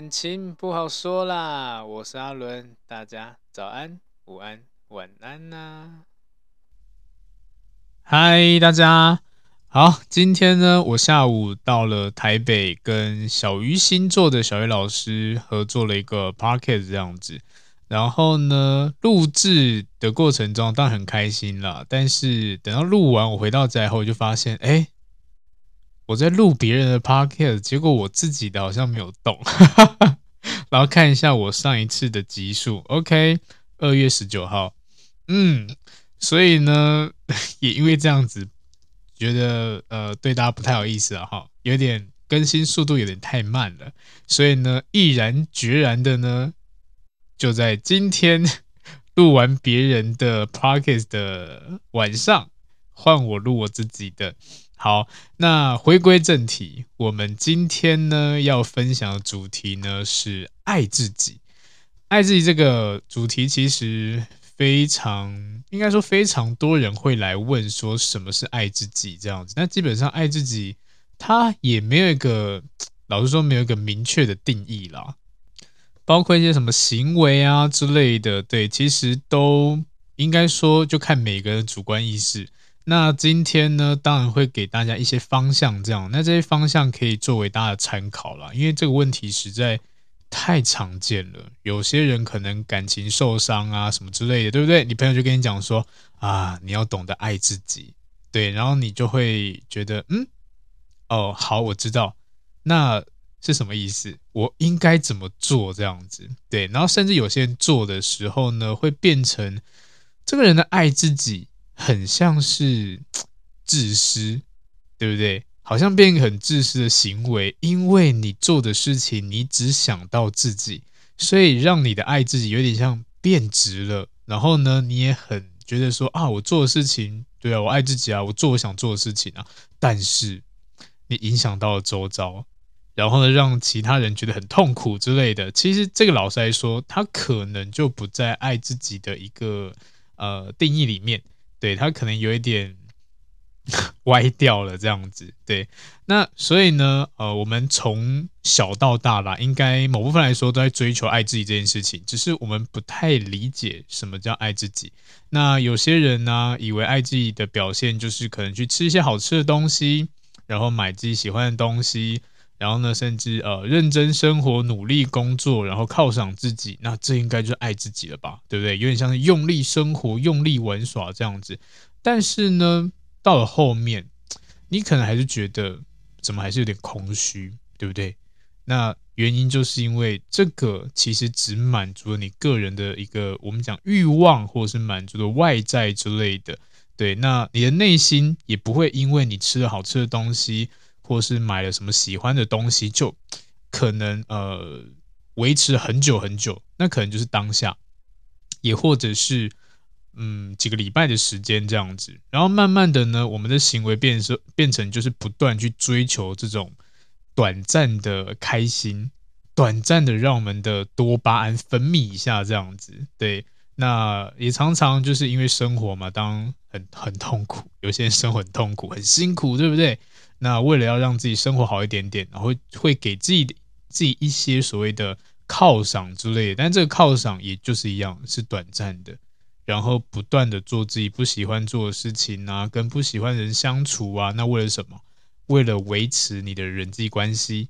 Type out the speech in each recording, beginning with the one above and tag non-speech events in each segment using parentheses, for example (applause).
感情不好说啦，我是阿伦，大家早安、午安、晚安呐、嗨，大家好，今天呢，我下午到了台北，跟小鱼星座的小鱼老师合作了一个 podcast 这样子，然后呢，录制的过程中当然很开心啦，但是等到录完，我回到家后就发现，哎。我在录别人的 podcast，结果我自己的好像没有动，(laughs) 然后看一下我上一次的集数，OK，二月十九号，嗯，所以呢，(laughs) 也因为这样子，觉得呃对大家不太好意思啊，哈，有点更新速度有点太慢了，所以呢，毅然决然的呢，就在今天录完别人的 podcast 的晚上，换我录我自己的。好，那回归正题，我们今天呢要分享的主题呢是爱自己。爱自己这个主题其实非常，应该说非常多人会来问说什么是爱自己这样子。那基本上爱自己，它也没有一个，老实说没有一个明确的定义啦。包括一些什么行为啊之类的，对，其实都应该说就看每个人主观意识。那今天呢，当然会给大家一些方向，这样，那这些方向可以作为大家的参考啦，因为这个问题实在太常见了。有些人可能感情受伤啊，什么之类的，对不对？你朋友就跟你讲说啊，你要懂得爱自己，对，然后你就会觉得，嗯，哦，好，我知道，那是什么意思？我应该怎么做？这样子，对，然后甚至有些人做的时候呢，会变成 (sniffs) 这个人的爱自己。很像是 (tsk) 自私，对不对？好像变一个很自私的行为，因为你做的事情你只想到自己，所以让你的爱自己有点像变质了。然后呢，你也很觉得说啊，我做的事情，对啊，我爱自己啊，我做我想做的事情啊。但是你影响到了周遭，然后呢，让其他人觉得很痛苦之类的。其实这个老实来说，他可能就不在爱自己的一个呃定义里面。对，他可能有一点 (laughs) 歪掉了，这样子。对，那所以呢，呃，我们从小到大啦，应该某部分来说都在追求爱自己这件事情，只是我们不太理解什么叫爱自己。那有些人呢，以为爱自己的表现就是可能去吃一些好吃的东西，然后买自己喜欢的东西。然后呢，甚至呃认真生活、努力工作，然后犒赏自己，那这应该就是爱自己了吧？对不对？有点像是用力生活、用力玩耍这样子。但是呢，到了后面，你可能还是觉得怎么还是有点空虚，对不对？那原因就是因为这个其实只满足了你个人的一个我们讲欲望，或者是满足的外在之类的。对，那你的内心也不会因为你吃了好吃的东西。或是买了什么喜欢的东西，就 (tsk) 可能呃维持很久很久，那可能就是当下，也或者是嗯几个礼拜的时间这样子，然后慢慢的呢，我们的行为变成变成就是不断去追求这种短暂的开心，短暂的让我们的多巴胺分泌一下这样子，对，那也常常就是因为生活嘛，当很很痛苦，有些人生活很痛苦，很辛苦，对不对？那为了要让自己生活好一点点，然后会，给自己自己一些所谓的犒赏之类的，但这个犒赏也就是一样是短暂的，然后不断的做自己不喜欢做的事情啊，跟不喜欢人相处啊，那为了什么？为了维持你的人际关系。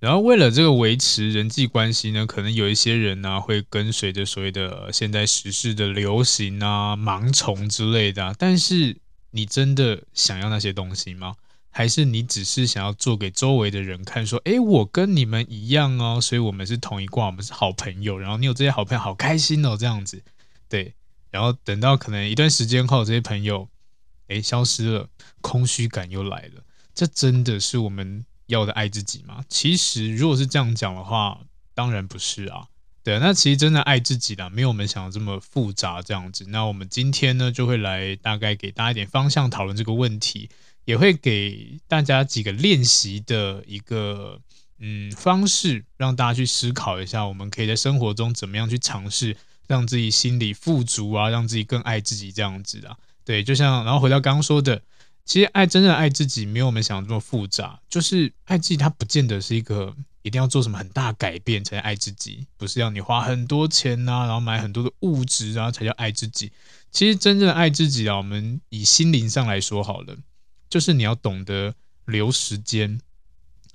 然后为了这个维持人际关系呢，可能有一些人呢、会跟随着所谓的现在时事的流行啊、盲从之类的、但是你真的想要那些东西吗？还是你只是想要做给周围的人看，说，诶，我跟你们一样哦，所以我们是同一挂，我们是好朋友。然后你有这些好朋友，好开心哦，这样子。对。然后等到可能一段时间后，这些朋友，诶，消失了，空虚感又来了。这真的是我们要的爱自己吗？其实，如果是这样讲的话，当然不是啊。对，那其实真的爱自己啦，没有我们想的这么复杂这样子。那我们今天呢，就会来大概给大家一点方向讨论这个问题，也会给大家几个练习的一个嗯方式，让大家去思考一下，我们可以在生活中怎么样去尝试，让自己心里富足啊，让自己更爱自己这样子啊。对，就像然后回到刚刚说的。其实爱真正爱自己，没有我们想的这么复杂。就是爱自己，它不见得是一个一定要做什么很大改变才爱自己，不是要你花很多钱呐、然后买很多的物质啊才叫爱自己。其实真正爱自己啊，我们以心灵上来说好了，就是你要懂得留时间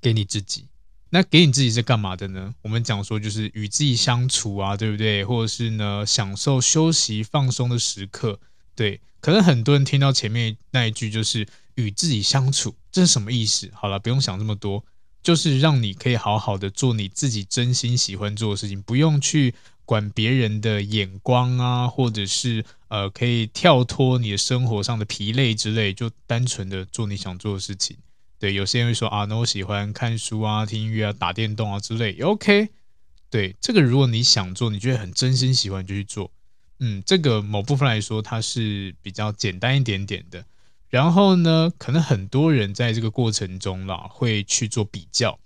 给你自己。那给你自己是干嘛的呢？我们讲说就是与自己相处啊，对不对？或者是呢，享受休息放松的时刻，对。可能很多人听到前面那一句就是与自己相处，这是什么意思？好了，不用想这么多，就是让你可以好好的做你自己真心喜欢做的事情，不用去管别人的眼光啊，或者是呃，可以跳脱你的生活上的疲累之类，就单纯的做你想做的事情。对，有些人会说啊，那我喜欢看书啊、听音乐啊、打电动啊之类，OK。对，这个如果你想做，你觉得很真心喜欢，就去做。嗯，这个某部分来说，它是比较简单一点点的。然后呢，可能很多人在这个过程中啦，会去做比较。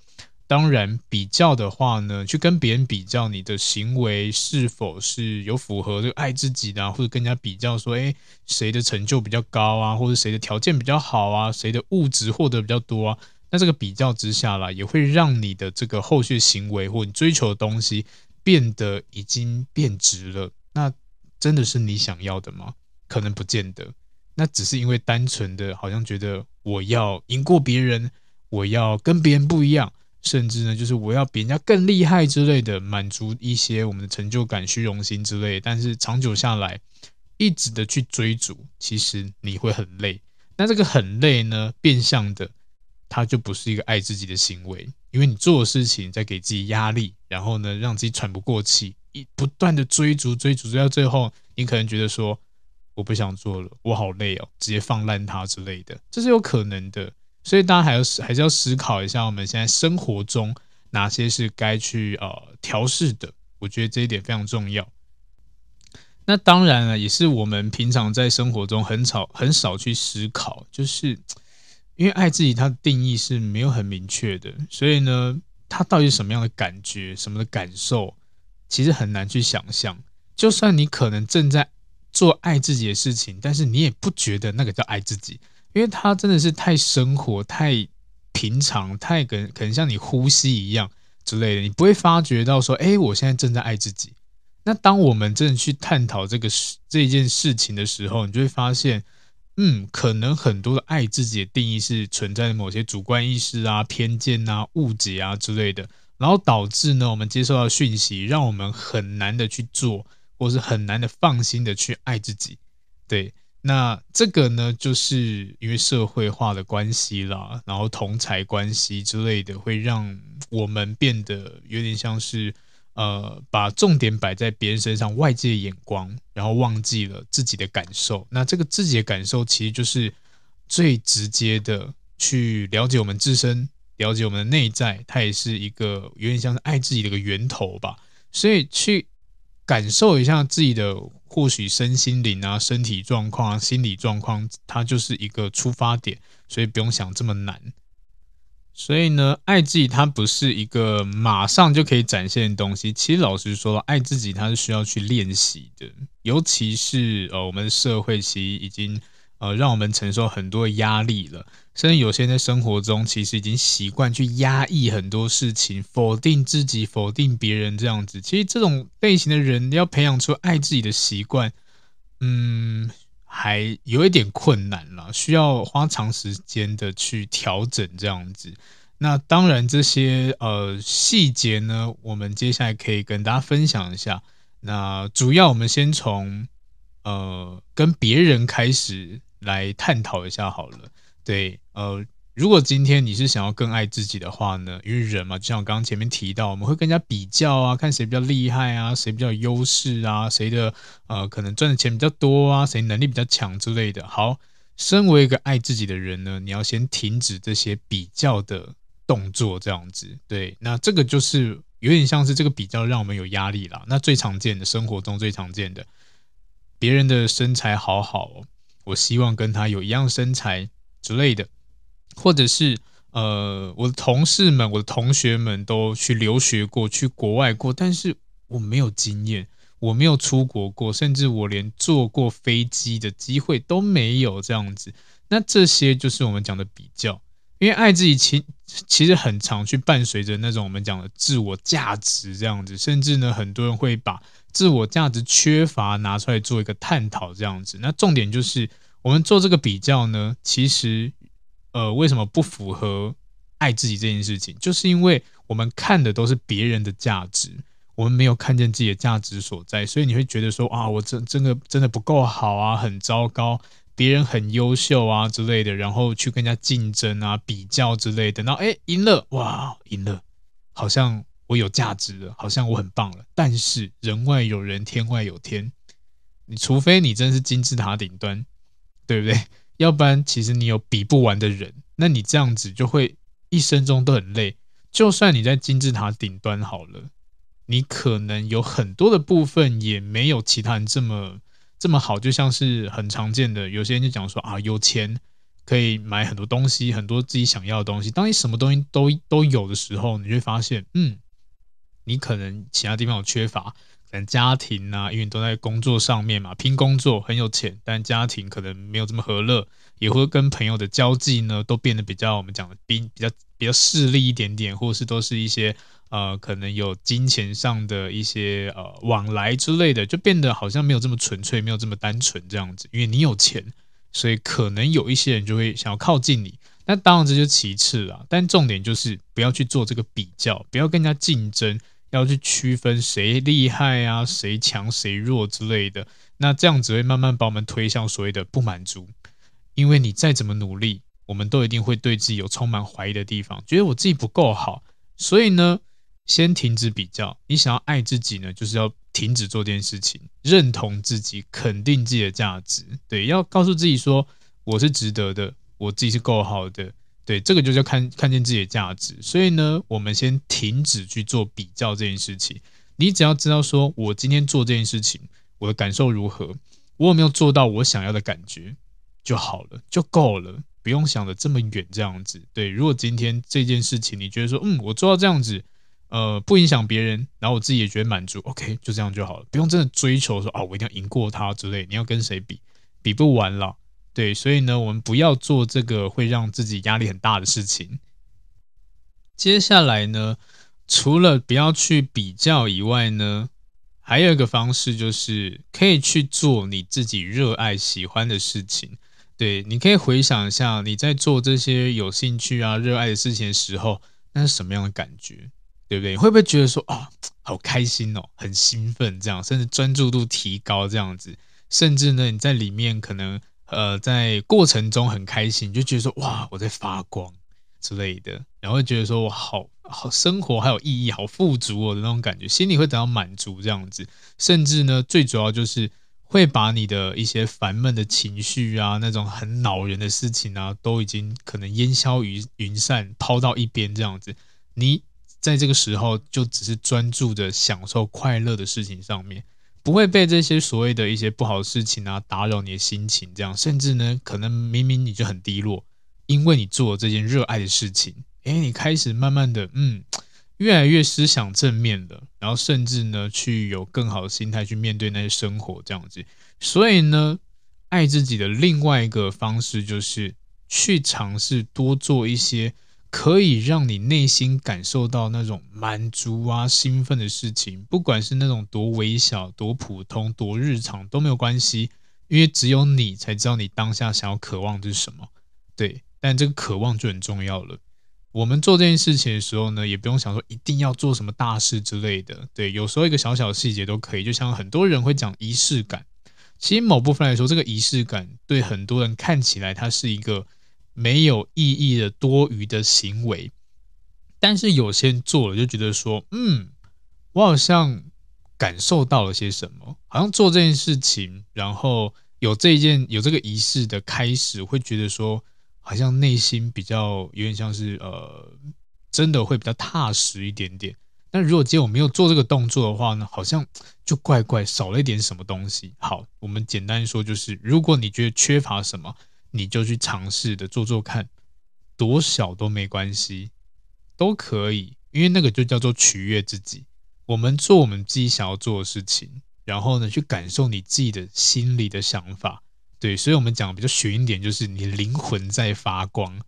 当然，比较的话呢，去跟别人比较，你的行为是否是有符合这个爱自己的，或者跟人家比较说，诶，谁的成就比较高啊，或者谁的条件比较好啊，谁的物质获得比较多啊？那这个比较之下啦，也会让你的这个后续行为或你追求的东西变得已经变质了。那真的是你想要的吗？可能不见得。那只是因为单纯的，好像觉得我要赢过别人，我要跟别人不一样，甚至呢，就是我要比人家更厉害之类的，满足一些我们的成就感、虚荣心之类。但是长久下来，一直的去追逐，其实你会很累。那这个很累呢，变相的，它就不是一个爱自己的行为，因为你做的事情在给自己压力，然后呢，让自己喘不过气。一不断的追逐追逐，追到最后，你可能觉得说我不想做了，我好累哦，直接放烂它之类的，这是有可能的。所以大家还要还是要思考一下，我们现在生活中哪些是该去呃调试的。我觉得这一点非常重要。那当然了，也是我们平常在生活中很少很少去思考，就是因为爱自己它的定义是没有很明确的，所以呢，它到底是什么样的感觉，什么的感受？其实很难去想象，就算你可能正在做爱自己的事情，但是你也不觉得那个叫爱自己，因为它真的是太生活、太平常、太可可能像你呼吸一样之类的，你不会发觉到说，哎，我现在正在爱自己。那当我们真的去探讨这个事这件事情的时候，你就会发现，嗯，可能很多的爱自己的定义是存在某些主观意识啊、偏见啊、误解啊之类的。然后导致呢，我们接受到讯息，让我们很难的去做，或是很难的放心的去爱自己。对，那这个呢，就是因为社会化的关系啦，然后同侪关系之类的，会让我们变得有点像是，呃，把重点摆在别人身上，外界眼光，然后忘记了自己的感受。那这个自己的感受，其实就是最直接的去了解我们自身。了解我们的内在，它也是一个有点像是爱自己的一个源头吧。所以去感受一下自己的或许身心灵啊、身体状况啊、心理状况，它就是一个出发点。所以不用想这么难。所以呢，爱自己它不是一个马上就可以展现的东西。其实老实说，爱自己它是需要去练习的。尤其是呃，我们社会其实已经呃，让我们承受很多压力了。甚至有些人在生活中其实已经习惯去压抑很多事情，否定自己，否定别人这样子。其实这种类型的人要培养出爱自己的习惯，嗯，还有一点困难了，需要花长时间的去调整这样子。那当然，这些呃细节呢，我们接下来可以跟大家分享一下。那主要我们先从呃跟别人开始来探讨一下好了。对，呃，如果今天你是想要更爱自己的话呢，因为人嘛，就像我刚刚前面提到，我们会跟人家比较啊，看谁比较厉害啊，谁比较优势啊，谁的呃可能赚的钱比较多啊，谁能力比较强之类的。好，身为一个爱自己的人呢，你要先停止这些比较的。动作这样子，对，那这个就是有点像是这个比较让我们有压力啦。那最常见的生活中最常见的，别人的身材好好哦，我希望跟他有一样身材之类的，或者是呃，我的同事们、我的同学们都去留学过去国外过，但是我没有经验，我没有出国过，甚至我连坐过飞机的机会都没有这样子。那这些就是我们讲的比较。因为爱自己其其实很常去伴随着那种我们讲的自我价值这样子，甚至呢，很多人会把自我价值缺乏拿出来做一个探讨这样子。那重点就是我们做这个比较呢，其实呃为什么不符合爱自己这件事情？就是因为我们看的都是别人的价值，我们没有看见自己的价值所在，所以你会觉得说啊，我真真的真的不够好啊，很糟糕。别人很优秀啊之类的，然后去跟人家竞争啊、比较之类的，然后哎赢了，哇赢了，好像我有价值了，好像我很棒了。但是人外有人，天外有天，你除非你真是金字塔顶端，对不对？要不然其实你有比不完的人，那你这样子就会一生中都很累。就算你在金字塔顶端好了，你可能有很多的部分也没有其他人这么。这么好，就像是很常见的，有些人就讲说啊，有钱可以买很多东西，很多自己想要的东西。当你什么东西都都有的时候，你会发现，嗯，你可能其他地方有缺乏，可能家庭啊，因为都在工作上面嘛，拼工作很有钱，但家庭可能没有这么和乐，也会跟朋友的交际呢，都变得比较我们讲的比比较比较势利一点点，或是都是一些。呃，可能有金钱上的一些呃往来之类的，就变得好像没有这么纯粹，没有这么单纯这样子。因为你有钱，所以可能有一些人就会想要靠近你。那当然这就其次了，但重点就是不要去做这个比较，不要跟人家竞争，要去区分谁厉害啊，谁强谁弱之类的。那这样子会慢慢把我们推向所谓的不满足，因为你再怎么努力，我们都一定会对自己有充满怀疑的地方，觉得我自己不够好，所以呢。先停止比较，你想要爱自己呢，就是要停止做这件事情，认同自己，肯定自己的价值。对，要告诉自己说，我是值得的，我自己是够好的。对，这个就叫看看见自己的价值。所以呢，我们先停止去做比较这件事情。你只要知道说，我今天做这件事情，我的感受如何，我有没有做到我想要的感觉就好了，就够了，不用想得这么远这样子。对，如果今天这件事情你觉得说，嗯，我做到这样子。呃，不影响别人，然后我自己也觉得满足，OK，就这样就好了，不用真的追求说啊，我一定要赢过他之类。你要跟谁比，比不完了，对，所以呢，我们不要做这个会让自己压力很大的事情。接下来呢，除了不要去比较以外呢，还有一个方式就是可以去做你自己热爱、喜欢的事情。对，你可以回想一下你在做这些有兴趣啊、热爱的事情的时候，那是什么样的感觉？对不对？会不会觉得说啊、好开心哦，很兴奋这样，甚至专注度提高这样子，甚至呢，你在里面可能呃，在过程中很开心，就觉得说哇，我在发光之类的，然后会觉得说我好好生活，还有意义，好富足哦的那种感觉，心里会得到满足这样子，甚至呢，最主要就是会把你的一些烦闷的情绪啊，那种很恼人的事情啊，都已经可能烟消云云散，抛到一边这样子，你。在这个时候，就只是专注的享受快乐的事情上面，不会被这些所谓的一些不好的事情啊打扰你的心情。这样，甚至呢，可能明明你就很低落，因为你做了这件热爱的事情，诶，你开始慢慢的，嗯，越来越思想正面了，然后甚至呢，去有更好的心态去面对那些生活这样子。所以呢，爱自己的另外一个方式，就是去尝试多做一些可以让你内心感受到那种满足啊、兴奋的事情，不管是那种多微小、多普通、多日常都没有关系，因为只有你才知道你当下想要渴望的是什么。对，但这个渴望就很重要了。我们做这件事情的时候呢，也不用想说一定要做什么大事之类的。对，有时候一个小小的细节都可以。就像很多人会讲仪式感，其实某部分来说，这个仪式感对很多人看起来它是一个没有意义的多余的行为。但是有些人做了就觉得说，嗯，我好像感受到了些什么，好像做这件事情，然后有这一件有这个仪式的开始，会觉得说。好像内心比较有点像是呃，真的会比较踏实一点点。但如果今天我没有做这个动作的话呢，好像就怪怪少了一点什么东西。好，我们简单说就是，如果你觉得缺乏什么，你就去尝试的做做看，多小都没关系，都可以，因为那个就叫做取悦自己。我们做我们自己想要做的事情，然后呢，去感受你自己的心里的想法。对，所以，我们讲比较玄一点，就是你灵魂在发光，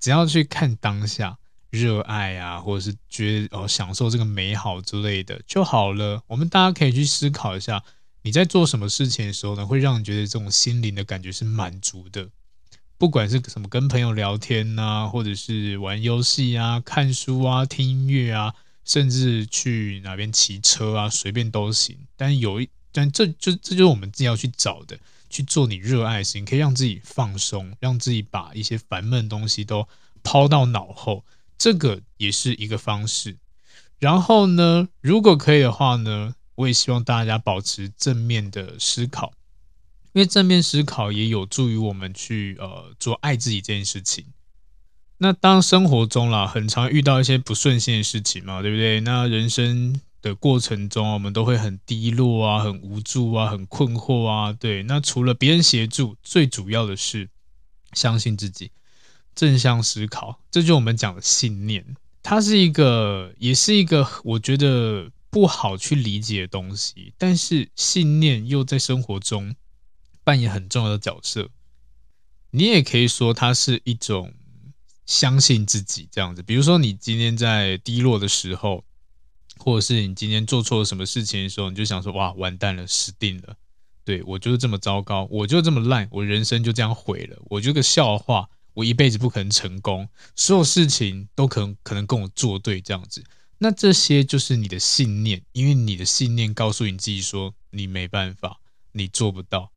只要去看当下，热爱啊，或者是觉得哦，享受这个美好之类的就好了。我们大家可以去思考一下，你在做什么事情的时候呢，会让你觉得这种心灵的感觉是满足的。不管是什么跟朋友聊天呐、或者是玩游戏啊、看书啊、听音乐啊，甚至去哪边骑车啊，随便都行。但有一，但这就这就是我们自己要去找的。去做你热爱的事情，可以让自己放松，让自己把一些烦闷的东西都抛到脑后，这个也是一个方式。然后呢，如果可以的话呢，我也希望大家保持正面的思考，因为正面思考也有助于我们去呃做爱自己这件事情。那当生活中啦，很常遇到一些不顺心的事情嘛，对不对？那人生。的过程中，我们都会很低落啊，很无助啊，很困惑啊。对，那除了别人协助，最主要的是相信自己，正向思考，这就是我们讲的信念。它是一个，也是一个我觉得不好去理解的东西，但是信念又在生活中扮演很重要的角色。你也可以说，它是一种相信自己这样子。比如说，你今天在低落的时候。或者是你今天做错了什么事情的时候，你就想说：“哇，完蛋了，死定了！对，我就是这么糟糕，我就这么烂，我人生就这样毁了，我就个笑话，我一辈子不可能成功，所有事情都可能可能跟我作对这样子。那这些就是你的信念，因为你的信念告诉你自己说你没办法，你做不到。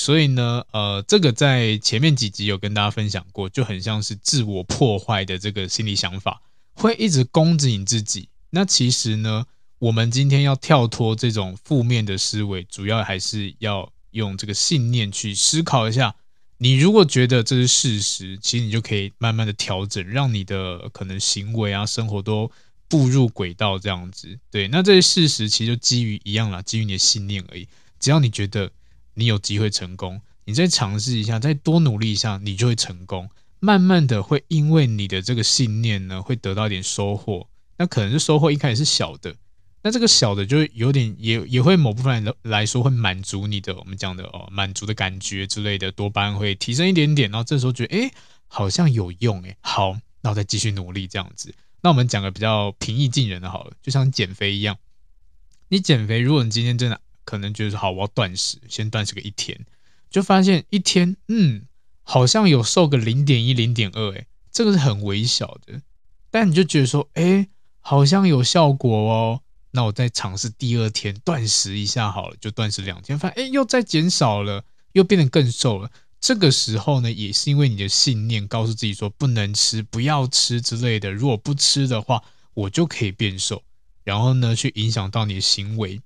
所以呢，呃，这个在前面几集有跟大家分享过，就很像是自我破坏的这个心理想法，会一直攻击你自己。那其实呢，我们今天要跳脱这种负面的思维，主要还是要用这个信念去思考一下。你如果觉得这是事实，其实你就可以慢慢的调整，让你的可能行为啊、生活都步入轨道这样子。对，那这些事实其实就基于一样啦，基于你的信念而已。只要你觉得你有机会成功，你再尝试一下，再多努力一下，你就会成功。慢慢的会因为你的这个信念呢，会得到一点收获。那可能是收获一开始是小的，那这个小的就有点也也会某部分来来说会满足你的我们讲的哦满足的感觉之类的，多巴胺会提升一点点，然后这时候觉得诶好像有用诶，好，那我再继续努力这样子。那我们讲个比较平易近人的好了，就像减肥一样，你减肥，如果你今天真的可能觉得好，我要断食，先断食个一天，就发现一天嗯好像有瘦个零点一零点二，诶，这个是很微小的，但你就觉得说诶。好像有效果哦，那我再尝试第二天断食一下好了，就断食两天，发现诶又再减少了，又变得更瘦了。这个时候呢，也是因为你的信念告诉自己说不能吃、不要吃之类的，如果不吃的话，我就可以变瘦。然后呢，去影响到你的行为，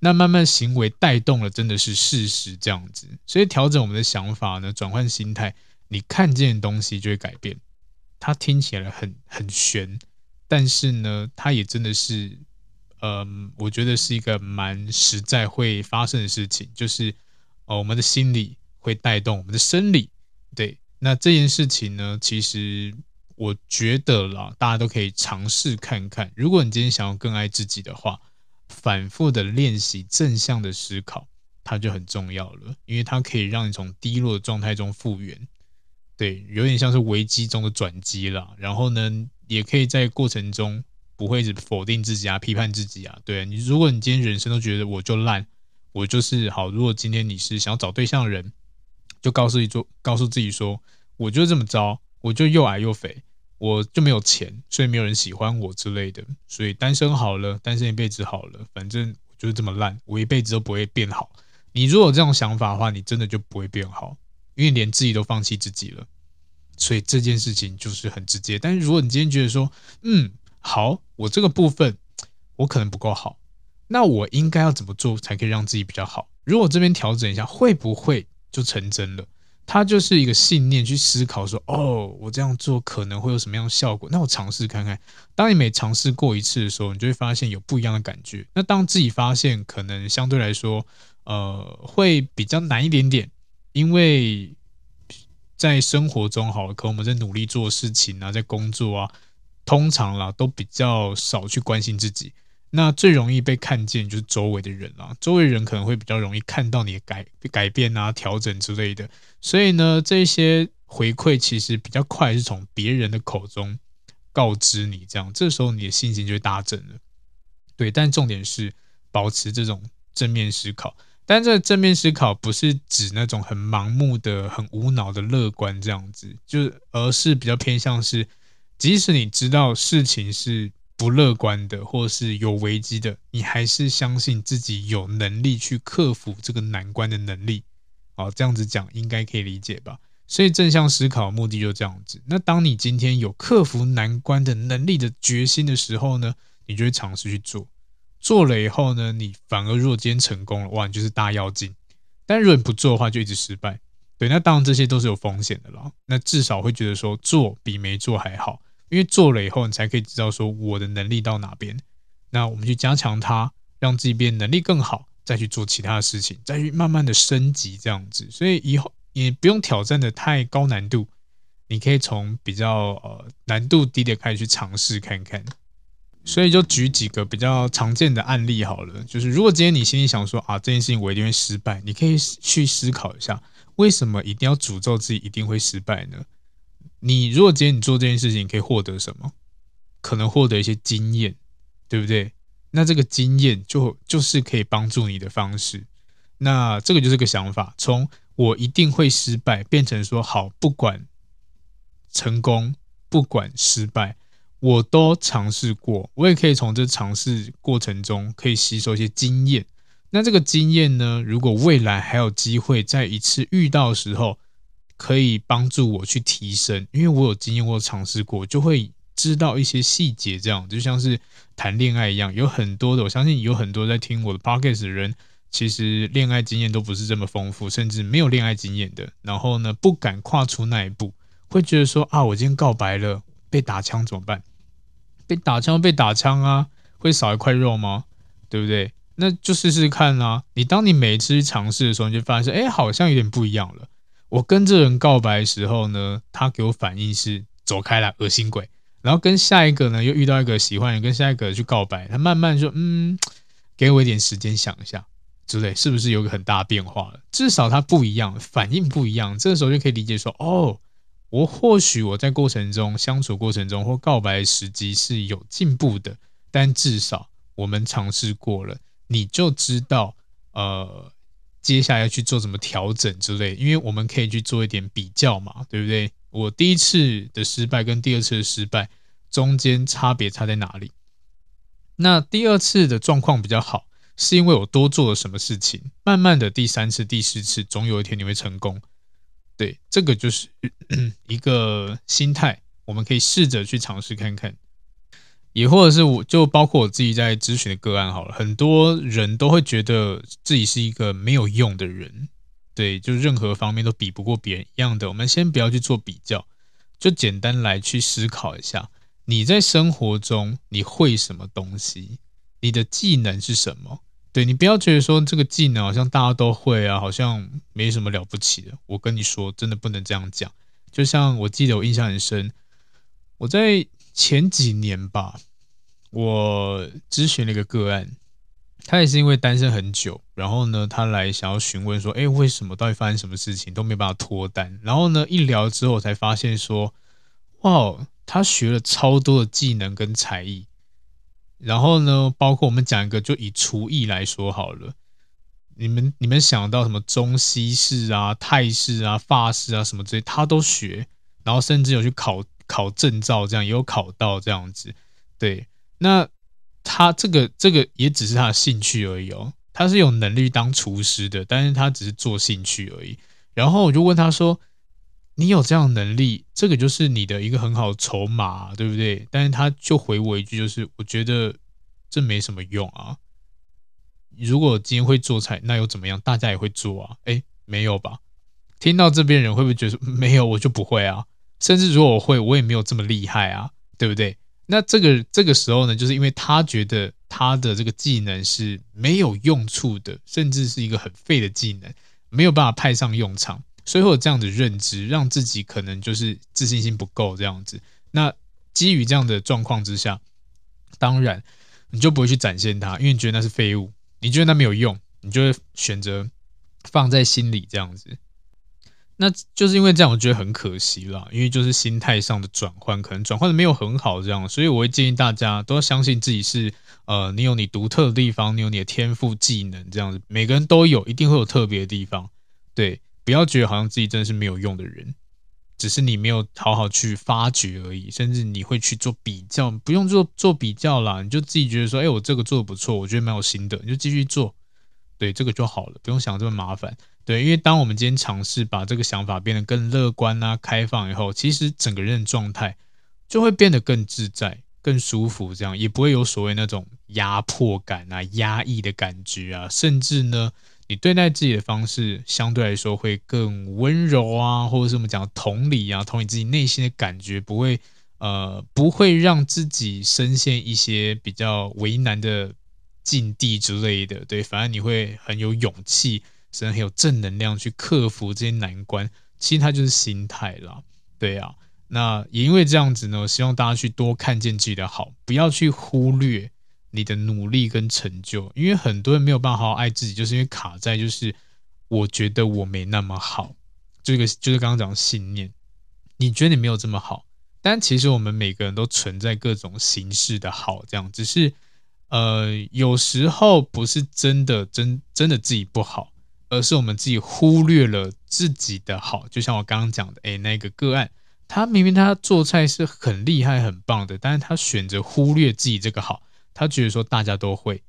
那慢慢行为带动了，真的是事实这样子。所以调整我们的想法呢，转换心态，你看见的东西就会改变。它听起来很很玄。但是呢，它也真的是，嗯，我觉得是一个蛮实在会发生的事情，就是，哦，我们的心理会带动我们的生理，对。那这件事情呢，其实我觉得啦，大家都可以尝试看看。如果你今天想要更爱自己的话，反复的练习正向的思考，它就很重要了，因为它可以让你从低落的状态中复原。对，有点像是危机中的转机啦。然后呢，也可以在过程中不会一直否定自己啊、批判自己啊。对，你，如果你今天人生都觉得我就烂，我就是好。如果今天你是想要找对象的人，就告诉自己说，告诉自己说，我就这么糟，我就又矮又肥，我就没有钱，所以没有人喜欢我之类的。所以单身好了，单身一辈子好了，反正我就是这么烂，我一辈子都不会变好。你如果有这种想法的话，你真的就不会变好。因为连自己都放弃自己了，所以这件事情就是很直接。但是如果你今天觉得说，嗯，好，我这个部分我可能不够好，那我应该要怎么做才可以让自己比较好？如果这边调整一下，会不会就成真了？它就是一个信念去思考说，哦，我这样做可能会有什么样的效果？那我尝试看看。当你每尝试过一次的时候，你就会发现有不一样的感觉。那当自己发现可能相对来说，呃，会比较难一点点。因为在生活中，好了，可我们在努力做事情啊，在工作啊，通常啦都比较少去关心自己。那最容易被看见就是周围的人啦，周围人可能会比较容易看到你的改改变啊、调整之类的。所以呢，这些回馈其实比较快是从别人的口中告知你，这样这时候你的信心就会大振了。对，但重点是保持这种正面思考。但这正面思考不是指那种很盲目的、很无脑的乐观这样子，就而是比较偏向是，即使你知道事情是不乐观的，或是有危机的，你还是相信自己有能力去克服这个难关的能力。好，这样子讲应该可以理解吧？所以正向思考的目的就这样子。那当你今天有克服难关的能力的决心的时候呢，你就会尝试去做。做了以后呢，你反而如果今天成功了，哇，你就是大妖精。但如果你不做的话，就一直失败。对，那当然这些都是有风险的啦。那至少会觉得说做比没做还好，因为做了以后，你才可以知道说我的能力到哪边。那我们去加强它，让自己变能力更好，再去做其他的事情，再去慢慢的升级这样子。所以以后也不用挑战的太高难度，你可以从比较呃难度低的开始去尝试看看。所以就举几个比较常见的案例好了，就是如果今天你心里想说啊，这件事情我一定会失败，你可以去思考一下，为什么一定要诅咒自己一定会失败呢？你如果今天你做这件事情，可以获得什么？可能获得一些经验，对不对？那这个经验就就是可以帮助你的方式。那这个就是个想法，从我一定会失败变成说好，不管成功，不管失败。我都尝试过，我也可以从这尝试过程中可以吸收一些经验。那这个经验呢，如果未来还有机会再一次遇到的时候，可以帮助我去提升，因为我有经验，我有尝试过，就会知道一些细节。这样就像是谈恋爱一样，有很多的，我相信有很多在听我的 podcast 的人，其实恋爱经验都不是这么丰富，甚至没有恋爱经验的。然后呢，不敢跨出那一步，会觉得说啊，我今天告白了。被打枪怎么办？被打枪被打枪啊，会少一块肉吗？对不对？那就试试看啊！你当你每一次去尝试的时候，你就发现，哎，好像有点不一样了。我跟这人告白的时候呢，他给我反应是走开了，恶心鬼。然后跟下一个呢，又遇到一个喜欢人，跟下一个去告白，他慢慢说，嗯，给我一点时间想一下，之类，是不是有个很大的变化了？至少他不一样，反应不一样，这个时候就可以理解说，哦。我或许我在过程中相处过程中或告白时机是有进步的，但至少我们尝试过了，你就知道呃接下来要去做什么调整之类，因为我们可以去做一点比较嘛，对不对？我第一次的失败跟第二次的失败中间差别差在哪里？那第二次的状况比较好，是因为我多做了什么事情？慢慢的第三次、第四次，总有一天你会成功。对，这个就是一个心态，我们可以试着去尝试看看，也或者是我就包括我自己在咨询的个案好了，很多人都会觉得自己是一个没有用的人，对，就任何方面都比不过别人一样的。我们先不要去做比较，就简单来去思考一下，你在生活中你会什么东西？你的技能是什么？对，你不要觉得说这个技能好像大家都会啊，好像没什么了不起的。我跟你说，真的不能这样讲。就像我记得我印象很深，我在前几年吧，我咨询了一个个案，他也是因为单身很久，然后呢，他来想要询问说，哎，为什么到底发生什么事情都没办法脱单？然后呢，一聊之后才发现说，哇，他学了超多的技能跟才艺。然后呢，包括我们讲一个，就以厨艺来说好了，你们你们想到什么中西式啊、泰式啊、法式啊什么之类，他都学，然后甚至有去考考证照，这样也有考到这样子。对，那。他这个这个也只是他的兴趣而已哦，他是有能力当厨师的，但是他只是做兴趣而已。然后我就问他说：“你有这样能力，这个就是你的一个很好的筹码，对不对？”但是他就回我一句，就是我觉得这没什么用啊。如果今天会做菜，那又怎么样？大家也会做啊。诶，没有吧？听到这边人会不会觉得没有，我就不会啊？甚至如果我会，我也没有这么厉害啊，对不对？那这个这个时候呢，就是因为他觉得他的这个技能是没有用处的，甚至是一个很废的技能，没有办法派上用场，所以会有这样的认知，让自己可能就是自信心不够这样子。那基于这样的状况之下，当然你就不会去展现它，因为你觉得那是废物，你觉得那没有用，你就会选择放在心里这样子。那就是因为这样，我觉得很可惜啦，因为就是心态上的转换，可能转换的没有很好，这样，所以我会建议大家都要相信自己是，呃，你有你独特的地方，你有你的天赋技能，这样子，每个人都有，一定会有特别的地方，对，不要觉得好像自己真的是没有用的人，只是你没有好好去发掘而已，甚至你会去做比较，不用做做比较啦，你就自己觉得说，哎，我这个做的不错，我觉得蛮有心得，你就继续做，对，这个就好了，不用想这么麻烦。对，因为当我们今天尝试把这个想法变得更乐观啊、开放以后，其实整个人的状态就会变得更自在、更舒服，这样也不会有所谓那种压迫感啊、压抑的感觉啊，甚至呢，你对待自己的方式相对来说会更温柔啊，或者是我们讲同理啊，同理自己内心的感觉，不会呃，不会让自己深陷一些比较为难的境地之类的。对，反而你会很有勇气。真的很有正能量去克服这些难关，其实它就是心态啦，对啊。那也因为这样子呢，我希望大家去多看见自己的好，不要去忽略你的努力跟成就，因为很多人没有办法好好爱自己，就是因为卡在就是我觉得我没那么好，这个就是刚刚讲的信念，你觉得你没有这么好，但其实我们每个人都存在各种形式的好，这样。只是呃有时候不是真的真真的自己不好。而是我们自己忽略了自己的好，就像我刚刚讲的，哎，那个个案，他明明他做菜是很厉害、很棒的，但是他选择忽略自己这个好，他觉得说大家都会，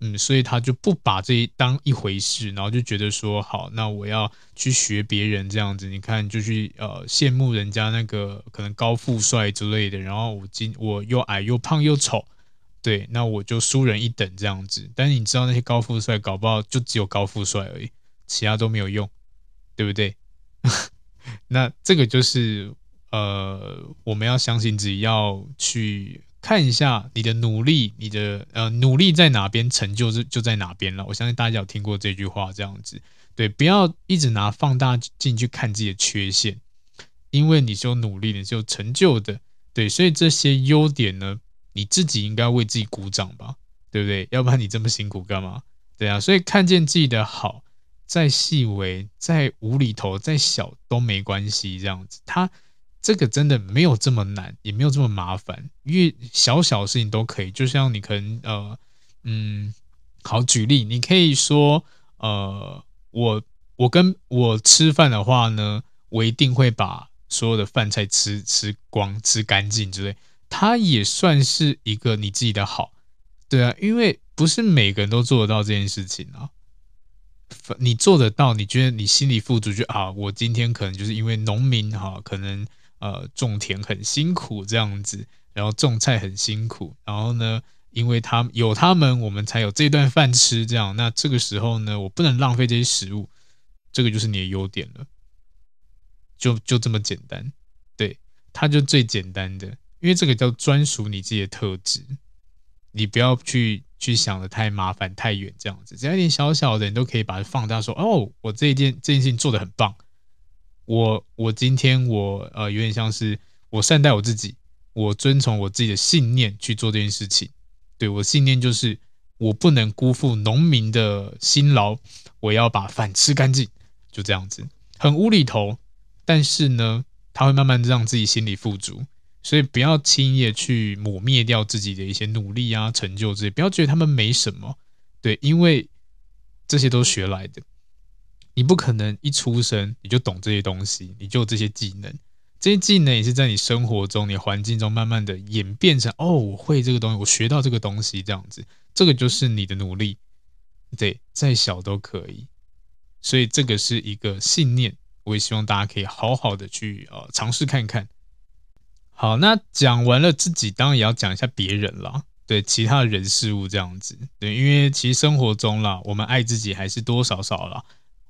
嗯，所以他就不把这一当一回事，然后就觉得说好，那我要去学别人这样子，你看就去呃羡慕人家那个可能高富帅之类的，然后我今我又矮又胖又丑。对，那我就输人一等这样子。但是你知道那些高富帅搞不好就只有高富帅而已，其他都没有用，对不对？(laughs) 那这个就是呃，我们要相信自己，要去看一下你的努力，你的呃努力在哪边，成就就就在哪边了。我相信大家有听过这句话，这样子。对，不要一直拿放大镜去看自己的缺陷，因为你是有努力，你是有成就的。对，所以这些优点呢，你自己应该为自己鼓掌吧，对不对？要不然你这么辛苦干嘛？对啊，所以看见自己的好，再细微、再无厘头、再小都没关系。这样子，它这个真的没有这么难，也没有这么麻烦，因为小小的事情都可以。就像你可能呃嗯，好举例，你可以说呃，我我跟我吃饭的话呢，我一定会把所有的饭菜吃吃光、吃干净之类。它也算是一个你自己的好，对啊，因为不是每个人都做得到这件事情啊。你做得到，你觉得你心里富足，就啊，我今天可能就是因为农民哈，可能呃种田很辛苦这样子，然后种菜很辛苦，然后呢，因为他有他们，我们才有这顿饭吃，这样，那这个时候呢，我不能浪费这些食物，这个就是你的优点了，就就这么简单，对，它就最简单的。因为这个叫专属你自己的特质，你不要去去想的太麻烦太远，这样子，只要一点小小的，你都可以把它放大，说哦，我这一件这件事情做得很棒，我我今天我呃有点像是我善待我自己，我遵从我自己的信念去做这件事情，对，我信念就是我不能辜负农民的辛劳，我要把饭吃干净，就这样子，很无厘头。但是呢，他会慢慢让自己心里富足，所以不要轻易去抹灭掉自己的一些努力啊、成就这些，不要觉得他们没什么，对，因为这些都学来的，你不可能一出生你就懂这些东西，你就有这些技能。这些技能也是在你生活中、你环境中慢慢的演变成哦，我会这个东西，我学到这个东西，这样子，这个就是你的努力，对，再小都可以。所以这个是一个信念，我也希望大家可以好好的去呃尝试看看。好，那讲完了自己，当然也要讲一下别人啦，对，其他的人事物这样子，对，因为其实生活中啦，我们爱自己还是多少少啦。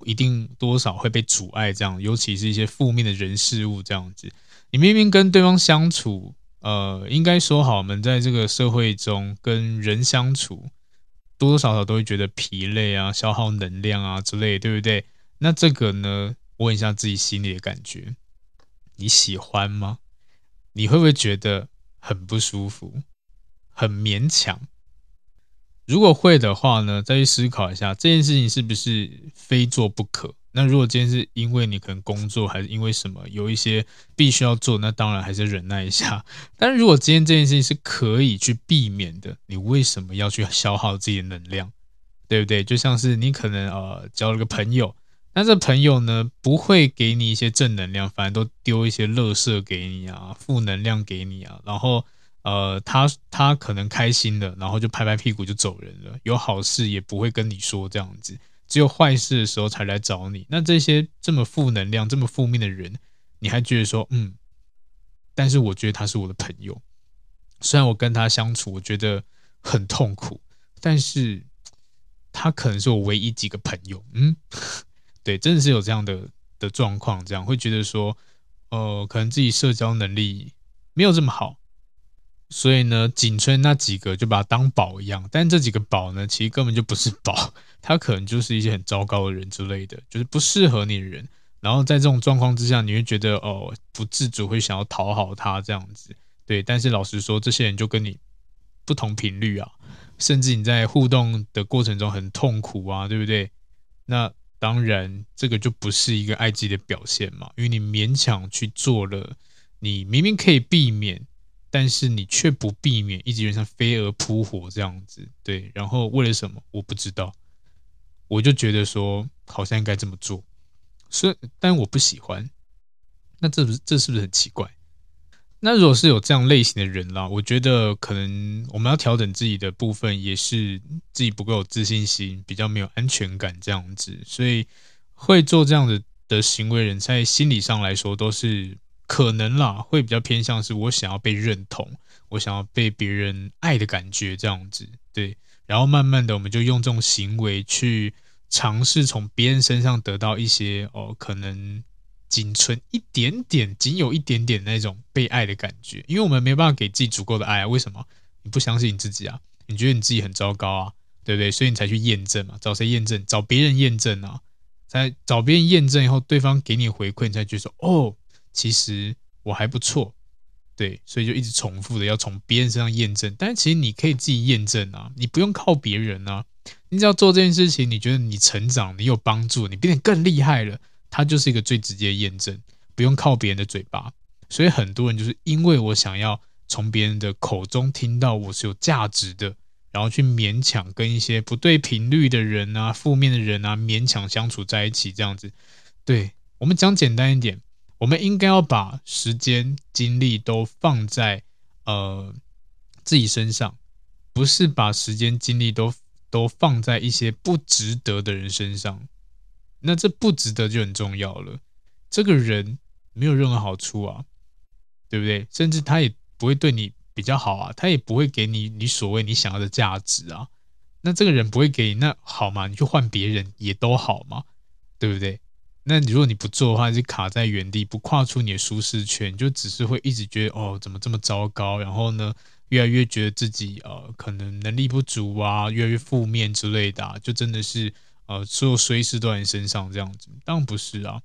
一定多少会被阻碍，这样，尤其是一些负面的人事物这样子。你明明跟对方相处，呃，应该说好，我们在这个社会中跟人相处，多多少少都会觉得疲累啊，消耗能量啊之类，对不对？那这个呢，问一下自己心里的感觉，你喜欢吗？你会不会觉得很不舒服，很勉强？如果会的话呢，再去思考一下这件事情是不是非做不可。那如果今天是因为你可能工作，还是因为什么有一些必须要做，那当然还是忍耐一下。(laughs) 但如果今天这件事情是可以去避免的，你为什么要去消耗自己的能量？对不对？就像是你可能呃交了个朋友，那这朋友呢不会给你一些正能量，反而都丢一些垃圾给你啊，负能量给你啊，然后。呃，他他可能开心了，然后就拍拍屁股就走人了。有好事也不会跟你说这样子，只有坏事的时候才来找你。那这些这么负能量、这么负面的人，你还觉得说，嗯？但是我觉得他是我的朋友，虽然我跟他相处，我觉得很痛苦，但是他可能是我唯一几个朋友。嗯，对，真的是有这样的的状况，这样会觉得说，呃，可能自己社交能力没有这么好。所以呢，仅存那几个就把它当宝一样，但这几个宝呢，其实根本就不是宝，(laughs) 他可能就是一些很糟糕的人之类的，就是不适合你的人。然后在这种状况之下，你会觉得哦，不自主会想要讨好他这样子，对。但是老实说，这些人就跟你不同频率啊，甚至你在互动的过程中很痛苦啊，对不对？那当然，这个就不是一个爱自己的表现嘛，因为你勉强去做了，你明明可以避免。但是你却不避免，一直就像飞蛾扑火这样子，对。然后为了什么？我不知道。我就觉得说，好像应该这么做，所以，但我不喜欢。那这不是这是不是很奇怪？那如果是有这样类型的人啦，我觉得可能我们要调整自己的部分，也是自己不够有自信心，比较没有安全感这样子，所以会做这样的的行为人，在心理上来说都是。可能啦，会比较偏向是我想要被认同，我想要被别人爱的感觉这样子，对。然后慢慢的，我们就用这种行为去尝试从别人身上得到一些哦，可能仅存一点点，仅有一点点那种被爱的感觉。因为我们没办法给自己足够的爱啊，为什么？你不相信你自己啊？你觉得你自己很糟糕啊？对不对？所以你才去验证嘛？找谁验证？找别人验证啊？在找别人验证以后，对方给你回馈，你才觉得说哦。其实我还不错，对，所以就一直重复的要从别人身上验证。但是其实你可以自己验证啊，你不用靠别人啊，你只要做这件事情，你觉得你成长，你有帮助，你变得更厉害了，它就是一个最直接的验证，不用靠别人的嘴巴。所以很多人就是因为我想要从别人的口中听到我是有价值的，然后去勉强跟一些不对频率的人啊、负面的人啊勉强相处在一起，这样子。对，我们讲简单一点。我们应该要把时间精力都放在呃自己身上，不是把时间精力都都放在一些不值得的人身上。那这不值得就很重要了。这个人没有任何好处啊，对不对？甚至他也不会对你比较好啊，他也不会给你你所谓你想要的价值啊。那这个人不会给你，那好嘛，你就换别人也都好嘛，对不对？那如果你不做的话，就卡在原地，不跨出你的舒适圈，就只是会一直觉得哦，怎么这么糟糕？然后呢，越来越觉得自己呃，可能能力不足啊，越来越负面之类的啊，就真的是呃，所有衰事都在你身上这样子。当然不是啊，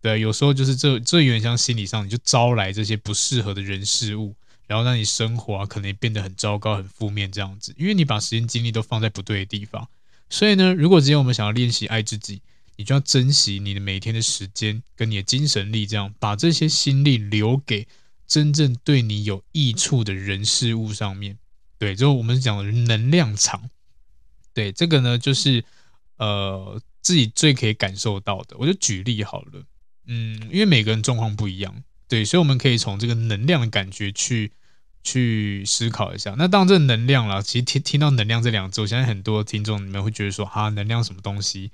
对，有时候就是这这有点像心理上，你就招来这些不适合的人事物，然后让你生活啊可能也变得很糟糕、很负面这样子，因为你把时间精力都放在不对的地方。所以呢，如果今天我们想要练习爱自己，你就要珍惜你的每天的时间跟你的精神力，这样把这些心力留给真正对你有益处的人事物上面。对，就我们讲的能量场。对，这个呢，就是呃自己最可以感受到的。我就举例好了，嗯，因为每个人状况不一样，对，所以我们可以从这个能量的感觉去。去思考一下，那当这能量啦，其实听听到能量这两个字，我相信很多听众你们会觉得说，哈，能量什么东西，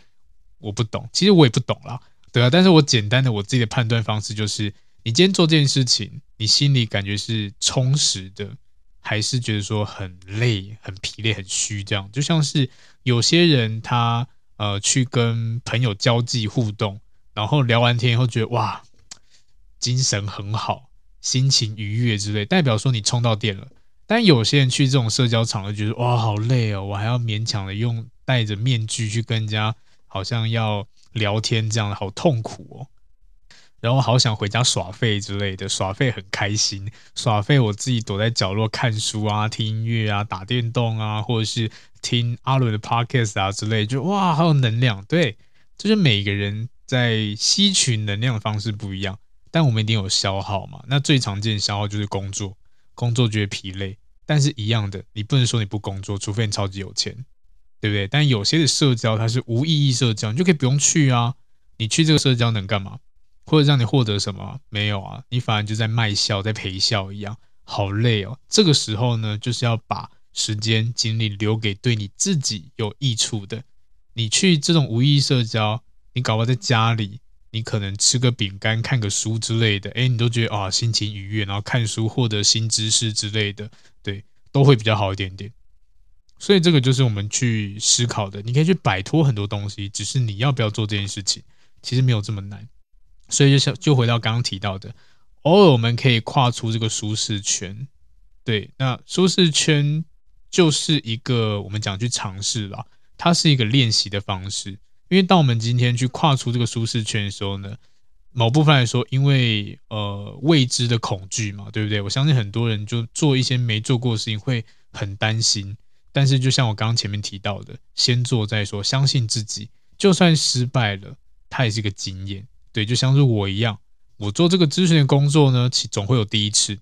我不懂。其实我也不懂啦，对啊。但是我简单的我自己的判断方式就是，你今天做这件事情，你心里感觉是充实的，还是觉得说很累、很疲累、很虚？这样就像是有些人他呃去跟朋友交际互动，然后聊完天以后觉得哇，精神很好。心情愉悦之类，代表说你充到电了。但有些人去这种社交场合，觉得哇好累哦，我还要勉强的用戴着面具去跟人家，好像要聊天这样，好痛苦哦。然后好想回家耍废之类的，耍废很开心，耍废我自己躲在角落看书啊、听音乐啊、打电动啊，或者是听阿伦的 podcast 啊之类，就哇好有能量。对，就是每个人在吸取能量的方式不一样。但我们一定有消耗嘛？那最常见的消耗就是工作，工作觉得疲累，但是一样的，你不能说你不工作，除非你超级有钱，对不对？但有些的社交它是无意义社交，你就可以不用去啊。你去这个社交能干嘛？或者让你获得什么？没有啊，你反而就在卖笑，在陪笑一样，好累哦。这个时候呢，就是要把时间精力留给对你自己有益处的。你去这种无意义社交，你搞不好在家里。你可能吃个饼干、看个书之类的，诶，你都觉得啊心情愉悦，然后看书获得新知识之类的，对，都会比较好一点点。所以这个就是我们去思考的，你可以去摆脱很多东西，只是你要不要做这件事情，其实没有这么难。所以就像就回到刚刚提到的，偶尔我们可以跨出这个舒适圈，对，那舒适圈就是一个我们讲去尝试啦，它是一个练习的方式。因为当我们今天去跨出这个舒适圈的时候呢，某部分来说，因为呃未知的恐惧嘛，对不对？我相信很多人就做一些没做过的事情会很担心。但是就像我刚刚前面提到的，先做再说，相信自己，就算失败了，它也是个经验。对，就像是我一样，我做这个咨询的工作呢，其总会有第一次。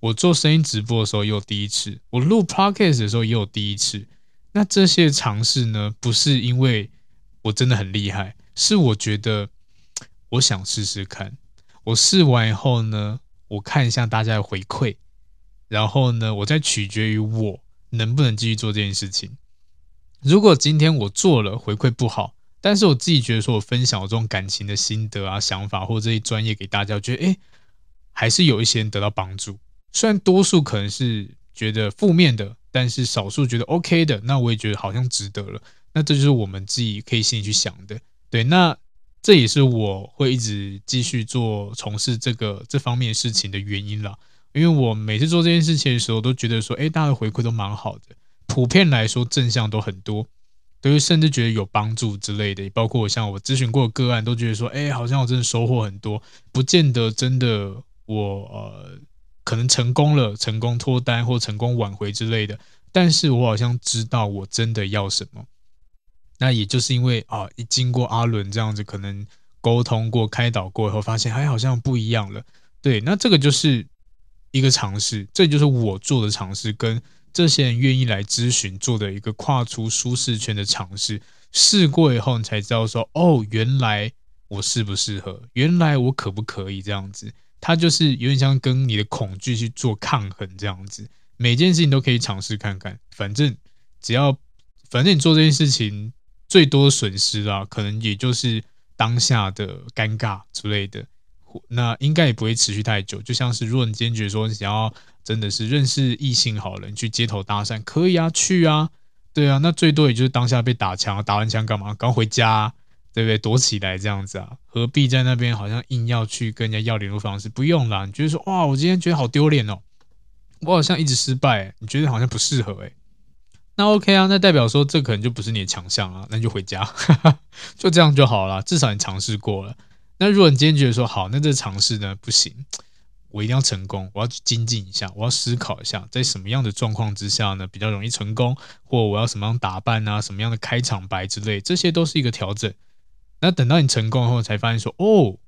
我做声音直播的时候也有第一次，我录 podcast 的时候也有第一次。那这些尝试呢，不是因为我真的很厉害，是我觉得我想试试看。我试完以后呢，我看一下大家的回馈，然后呢，我再取决于我能不能继续做这件事情。如果今天我做了回馈不好，但是我自己觉得说我分享我这种感情的心得啊、想法或这些专业给大家，我觉得诶，还是有一些人得到帮助。虽然多数可能是觉得负面的，但是少数觉得 OK 的，那我也觉得好像值得了。那这就是我们自己可以心里去想的，对。那这也是我会一直继续做从事这个这方面事情的原因啦。因为我每次做这件事情的时候，都觉得说，哎，大家的回馈都蛮好的，普遍来说正向都很多，对，甚至觉得有帮助之类的。包括像我咨询过的个案，都觉得说，哎，好像我真的收获很多，不见得真的我呃可能成功了，成功脱单或成功挽回之类的，但是我好像知道我真的要什么。那也就是因为啊，一经过阿伦这样子，可能沟通过、开导过以后，发现哎，好像不一样了。对，那这个就是一个尝试，这就是我做的尝试，跟这些人愿意来咨询做的一个跨出舒适圈的尝试。试过以后，你才知道说，哦，原来我适不适合，原来我可不可以这样子。它就是有点像跟你的恐惧去做抗衡这样子。每件事情都可以尝试看看，反正只要，反正你做这件事情。最多损失啊，可能也就是当下的尴尬之类的，那应该也不会持续太久。就像是如果你今天觉得说你想要真的是认识异性好了，你去街头搭讪可以啊，去啊，对啊，那最多也就是当下被打枪，打完枪干嘛？刚回家，对不对？躲起来这样子啊，何必在那边好像硬要去跟人家要联络方式？不用啦，你觉得说哇，我今天觉得好丢脸哦，我好像一直失败，你觉得好像不适合诶。那 OK 啊，那代表说这可能就不是你的强项啊，那就回家，哈 (laughs) 哈就这样就好了。至少你尝试过了。那如果你今天觉得说好，那这尝试呢不行，我一定要成功，我要去精进一下，我要思考一下，在什么样的状况之下呢，比较容易成功，或我要什么样打扮啊，什么样的开场白之类，这些都是一个调整。那等到你成功后，才发现说，哦，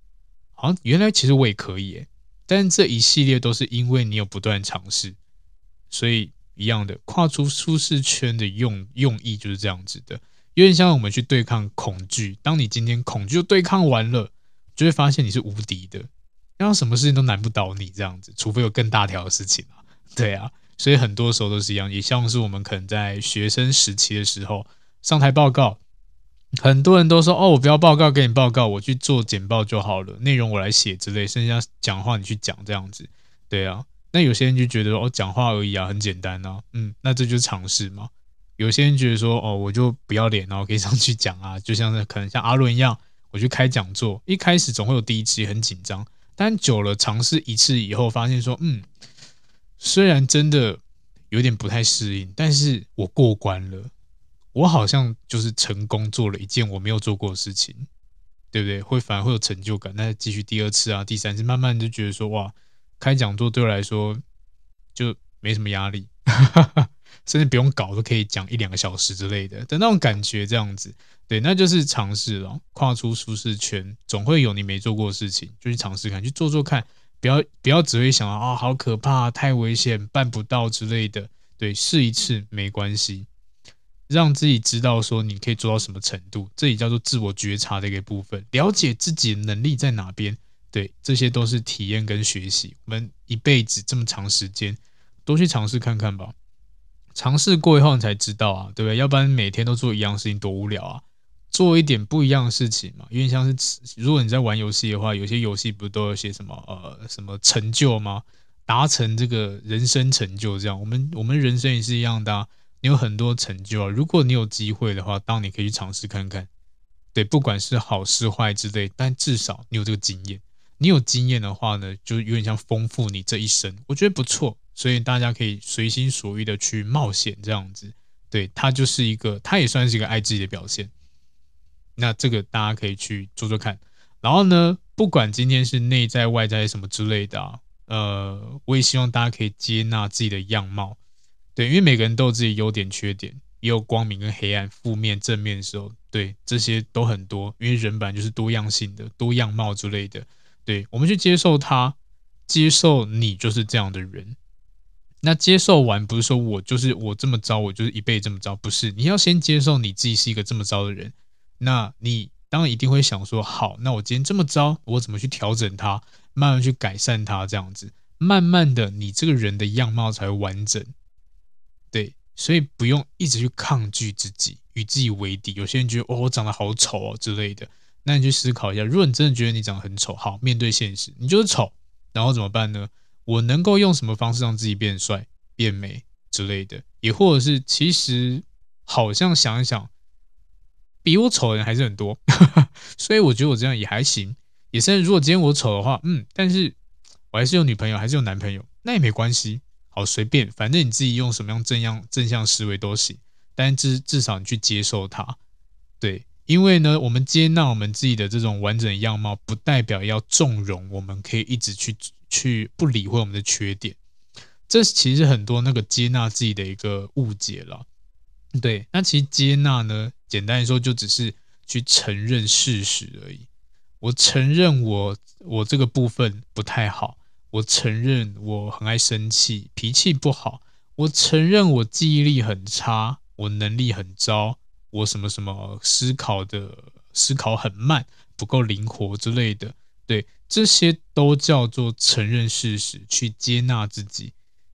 好像原来其实我也可以诶。但这一系列都是因为你有不断尝试，所以一样的跨出舒适圈的用用意就是这样子的。有点像我们去对抗恐惧，当你今天恐惧对抗完了，就会发现你是无敌的。然后什么事情都难不倒你这样子，除非有更大条的事情啊。对啊，所以很多时候都是一样，也像是我们可能在学生时期的时候上台报告，很多人都说哦，我不要报告给你报告，我去做简报就好了，内容我来写之类，剩下讲话你去讲这样子。对啊，那有些人就觉得哦，讲话而已啊，很简单啊，嗯，那这就是尝试嘛。有些人觉得说哦，我就不要脸，然后可以上去讲啊，就像是可能像阿伦一样，我去开讲座，一开始总会有第一期很紧张。但久了，尝试一次以后，发现说，嗯，虽然真的有点不太适应，但是我过关了，我好像就是成功做了一件我没有做过的事情，对不对？会反而会有成就感。那继续第二次啊，第三次，慢慢就觉得说，哇，开讲座对我来说就没什么压力，(laughs) 甚至不用搞都可以讲一两个小时之类的的那种感觉，这样子。对，那就是尝试了，跨出舒适圈，总会有你没做过的事情，就去尝试看，去做做看，不要不要只会想啊、好可怕，太危险，办不到之类的。对，试一次没关系，让自己知道说你可以做到什么程度，这也叫做自我觉察的一个部分，了解自己的能力在哪边。对，这些都是体验跟学习。我们一辈子这么长时间，多去尝试看看吧。尝试过以后你才知道啊，对不对？要不然每天都做一样事情多无聊啊。做一点不一样的事情嘛，因为像是如果你在玩游戏的话，有些游戏不都有些什么呃什么成就吗？达成这个人生成就这样，我们我们人生也是一样的，你有很多成就啊。如果你有机会的话，当你可以去尝试看看，对，不管是好是坏之类，但至少你有这个经验，你有经验的话呢，就有点像丰富你这一生，我觉得不错，所以大家可以随心所欲的去冒险这样子，对，它就是一个，它也算是一个爱自己的表现。那这个大家可以去做做看，然后呢，不管今天是内在外在什么之类的啊，呃，我也希望大家可以接纳自己的样貌，对，因为每个人都有自己优点缺点，也有光明跟黑暗、负面正面的时候，对，这些都很多，因为人本来就是多样性的、多样貌之类的，对，我们去接受它，接受你就是这样的人。那接受完不是说我就是我这么糟，我就是一辈子这么糟，不是，你要先接受你自己是一个这么糟的人。那你当然一定会想说，好，那我今天这么糟，我怎么去调整它，慢慢去改善它，这样子，慢慢的，你这个人的样貌才会完整。对，所以不用一直去抗拒自己，与自己为敌。有些人觉得，哦，我长得好丑哦之类的，那你去思考一下，如果你真的觉得你长得很丑，好，面对现实，你就是丑，然后怎么办呢？我能够用什么方式让自己变帅、变美之类的？也或者是，其实好像想一想。比我丑的人还是很多，(laughs) 所以我觉得我这样也还行。也是，如果今天我丑的话，嗯，但是我还是有女朋友，还是有男朋友，那也没关系，好随便，反正你自己用什么样正向正向思维都行。但至至少你去接受它，对，因为呢，我们接纳我们自己的这种完整样貌，不代表要纵容，我们可以一直去去不理会我们的缺点。这其实很多那个接纳自己的一个误解了。对，那其实接纳呢，简单来说就只是去承认事实而已。我承认我我这个部分不太好，我承认我很爱生气，脾气不好，我承认我记忆力很差，我能力很糟，我什么什么思考的思考很慢，不够灵活之类的。对，这些都叫做承认事实，去接纳自己。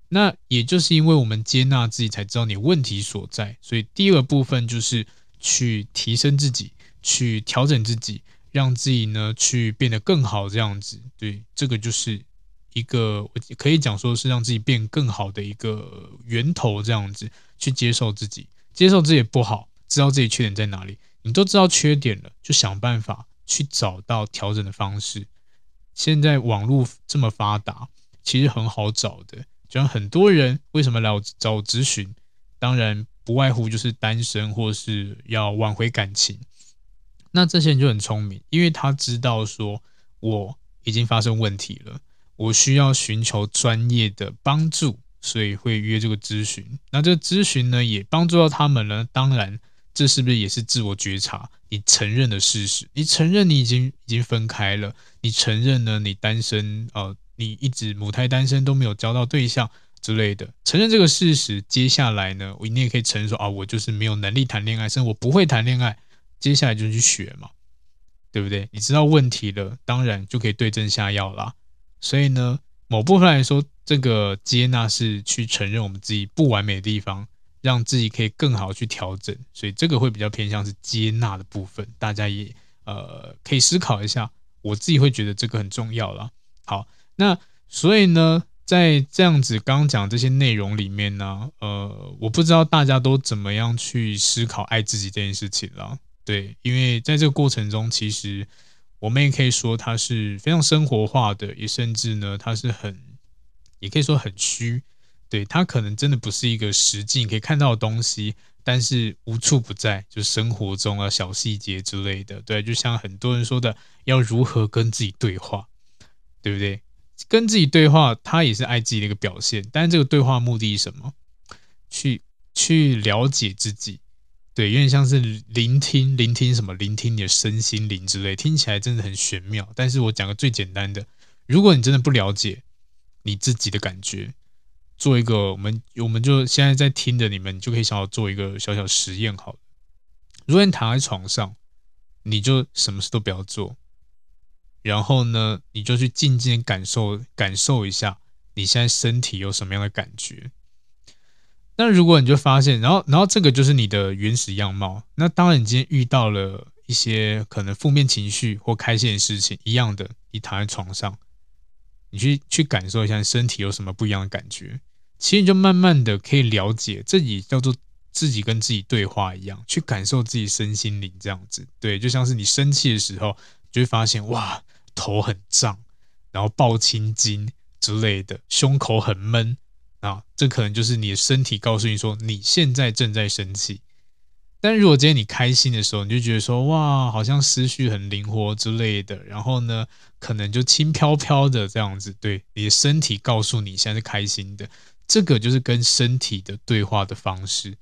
那也就是因为我们接纳自己，才知道你问题所在。所以第二部分就是去提升自己，去调整自己，让自己呢去变得更好。这样子，对，这个就是一个我可以讲说是让自己变更好的一个源头。这样子去接受自己，接受自己不好，知道自己缺点在哪里，你都知道缺点了，就想办法去找到调整的方式。现在网络这么发达，其实很好找的。就像很多人为什么来找我咨询，当然不外乎就是单身或是要挽回感情。那这些人就很聪明，因为他知道说我已经发生问题了，我需要寻求专业的帮助，所以会约这个咨询。那这个咨询呢，也帮助到他们了。当然，这是不是也是自我觉察？你承认的事实，你承认你已经已经分开了，你承认呢，你单身，呃，你一直母胎单身都没有交到对象之类的，承认这个事实。接下来呢，你也可以承认说啊，我就是没有能力谈恋爱，甚至我不会谈恋爱。接下来就去学嘛，对不对？你知道问题了，当然就可以对症下药啦。所以呢，某部分来说，这个接纳是去承认我们自己不完美的地方，让自己可以更好去调整。所以这个会比较偏向是接纳的部分，大家也呃可以思考一下。我自己会觉得这个很重要啦。好，那所以呢，在这样子刚刚讲这些内容里面呢，呃，我不知道大家都怎么样去思考爱自己这件事情了。对，因为在这个过程中，其实我们也可以说它是非常生活化的，也甚至呢，它是很，也可以说很虚。对，它可能真的不是一个实际可以看到的东西，但是无处不在，就生活中啊小细节之类的。对，就像很多人说的，要如何跟自己对话，对不对？跟自己对话，它也是爱自己的一个表现。但是这个对话目的是什么？去去了解自己。对，有点像是聆听，聆听什么？聆听你的身心灵之类，听起来真的很玄妙。但是我讲个最简单的，如果你真的不了解你自己的感觉，做一个，我们我们就现在在听的你们，你就可以想要做一个小小实验好了。如果你躺在床上，你就什么事都不要做，然后呢，你就去静静感受感受一下你现在身体有什么样的感觉。那如果你就发现，然后，然后这个就是你的原始样貌。那当然，你今天遇到了一些可能负面情绪或开心的事情，一样的，你躺在床上，你去去感受一下身体有什么不一样的感觉。其实你就慢慢的可以了解，自己叫做自己跟自己对话一样，去感受自己身心灵这样子。对，就像是你生气的时候，就会发现哇，头很胀，然后爆青筋之类的，胸口很闷。啊，这可能就是你的身体告诉你说，你现在正在生气。但如果今天你开心的时候，你就觉得说，哇，好像思绪很灵活之类的。然后呢，可能就轻飘飘的这样子。对，你的身体告诉你现在是开心的，这个就是跟身体的对话的方式。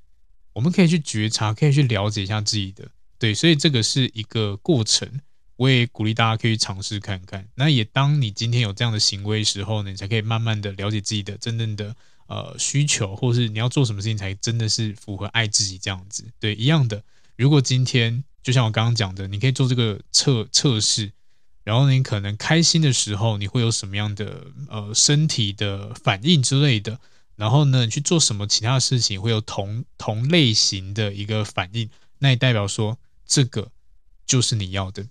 我们可以去觉察，可以去了解一下自己的。对，所以这个是一个过程。我也鼓励大家可以尝试看看。那也当你今天有这样的行为时候呢，你才可以慢慢的了解自己的真正的呃需求，或是你要做什么事情才真的是符合爱自己这样子。对，一样的。如果今天就像我刚刚讲的，你可以做这个测测试，然后你可能开心的时候，你会有什么样的呃身体的反应之类的。然后呢，你去做什么其他的事情会有同同类型的一个反应，那也代表说这个就是你要的。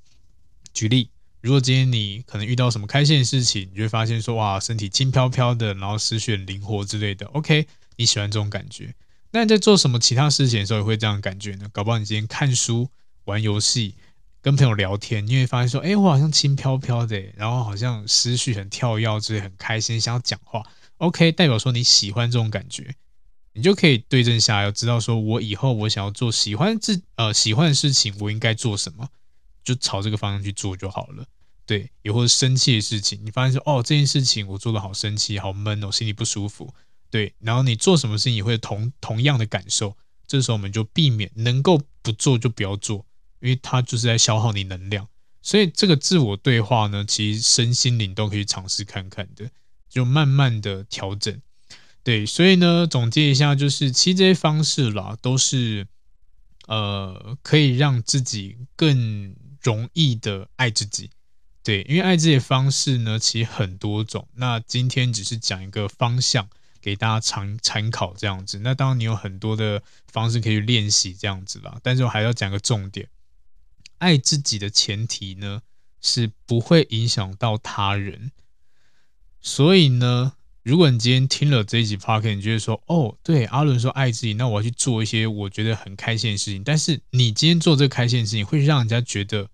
举例，如果今天你可能遇到什么开心的事情，你就会发现说，哇，身体轻飘飘的，然后思绪很灵活之类的。OK，你喜欢这种感觉。那你在做什么其他事情的时候也会这样感觉呢？搞不好你今天看书、玩游戏、跟朋友聊天，你会发现说，哎，我好像轻飘飘的，然后好像思绪很跳跃，之类很开心，想要讲话。OK，代表说你喜欢这种感觉，你就可以对症下药，知道说我以后我想要做喜欢自呃喜欢的事情，我应该做什么。就朝这个方向去做就好了，对，也或者生气的事情，你发现说，哦，这件事情我做的好生气，好闷哦，心里不舒服，对，然后你做什么事情也会同同样的感受，这时候我们就避免能够不做就不要做，因为它就是在消耗你能量，所以这个自我对话呢，其实身心灵都可以尝试看看的，就慢慢的调整，对，所以呢，总结一下，就是其实这些方式啦，都是呃可以让自己更。容易的爱自己，对，因为爱自己的方式呢，其实很多种。那今天只是讲一个方向给大家参参考这样子。那当然你有很多的方式可以去练习这样子啦。但是我还要讲个重点，爱自己的前提呢，是不会影响到他人。所以呢，如果你今天听了这一集 podcast，你觉得说，哦，对，阿伦说爱自己，那我要去做一些我觉得很开心的事情。但是你今天做这个开心的事情，会让人家觉得。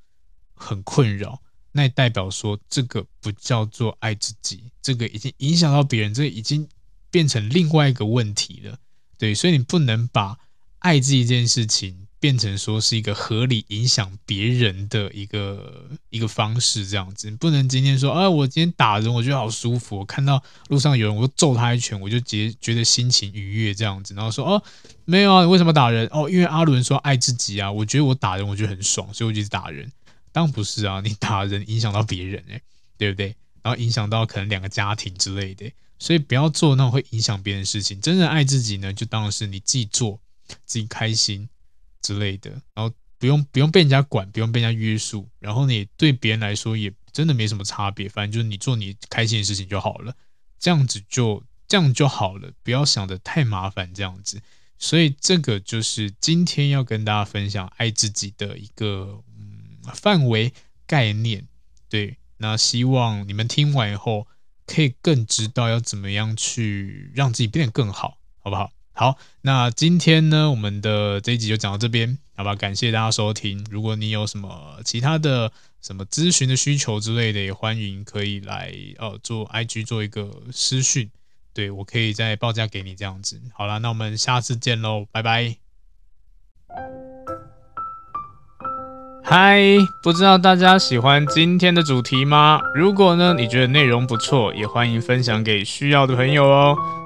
很困扰，那也代表说这个不叫做爱自己，这个已经影响到别人，这已经变成另外一个问题了。对，所以你不能把爱自己这件事情变成说是一个合理影响别人的一个一个方式，这样子，不能今天说，哎，我今天打人，我觉得好舒服，我看到路上有人，我就揍他一拳，我就觉觉得心情愉悦，这样子，然后说，哦，没有啊，你为什么打人？哦，因为阿伦说爱自己啊，我觉得我打人，我觉得很爽，所以我就一直打人。当然不是啊，你打人影响到别人，欸，哎，对不对？然后影响到可能两个家庭之类的，所以不要做那种会影响别人的事情。真正爱自己呢，就当然是你自己做，自己开心。之类的，然后不用不用被人家管，不用被人家约束，然后你对别人来说也真的没什么差别，反正就是你做你开心的事情就好了，这样子就这样就好了，不要想的太麻烦这样子。所以这个就是今天要跟大家分享爱自己的一个嗯范围概念。对，那希望你们听完以后可以更知道要怎么样去让自己变得更好，好不好？好，那今天呢，我们的这一集就讲到这边，好吧？感谢大家收听。如果你有什么其他的什么咨询的需求之类的，也欢迎可以来呃做 IG 做一个私讯，对，我可以再报价给你这样子。好了，那我们下次见喽，拜拜。嗨，不知道大家喜欢今天的主题吗？如果呢，你觉得内容不错，也欢迎分享给需要的朋友哦。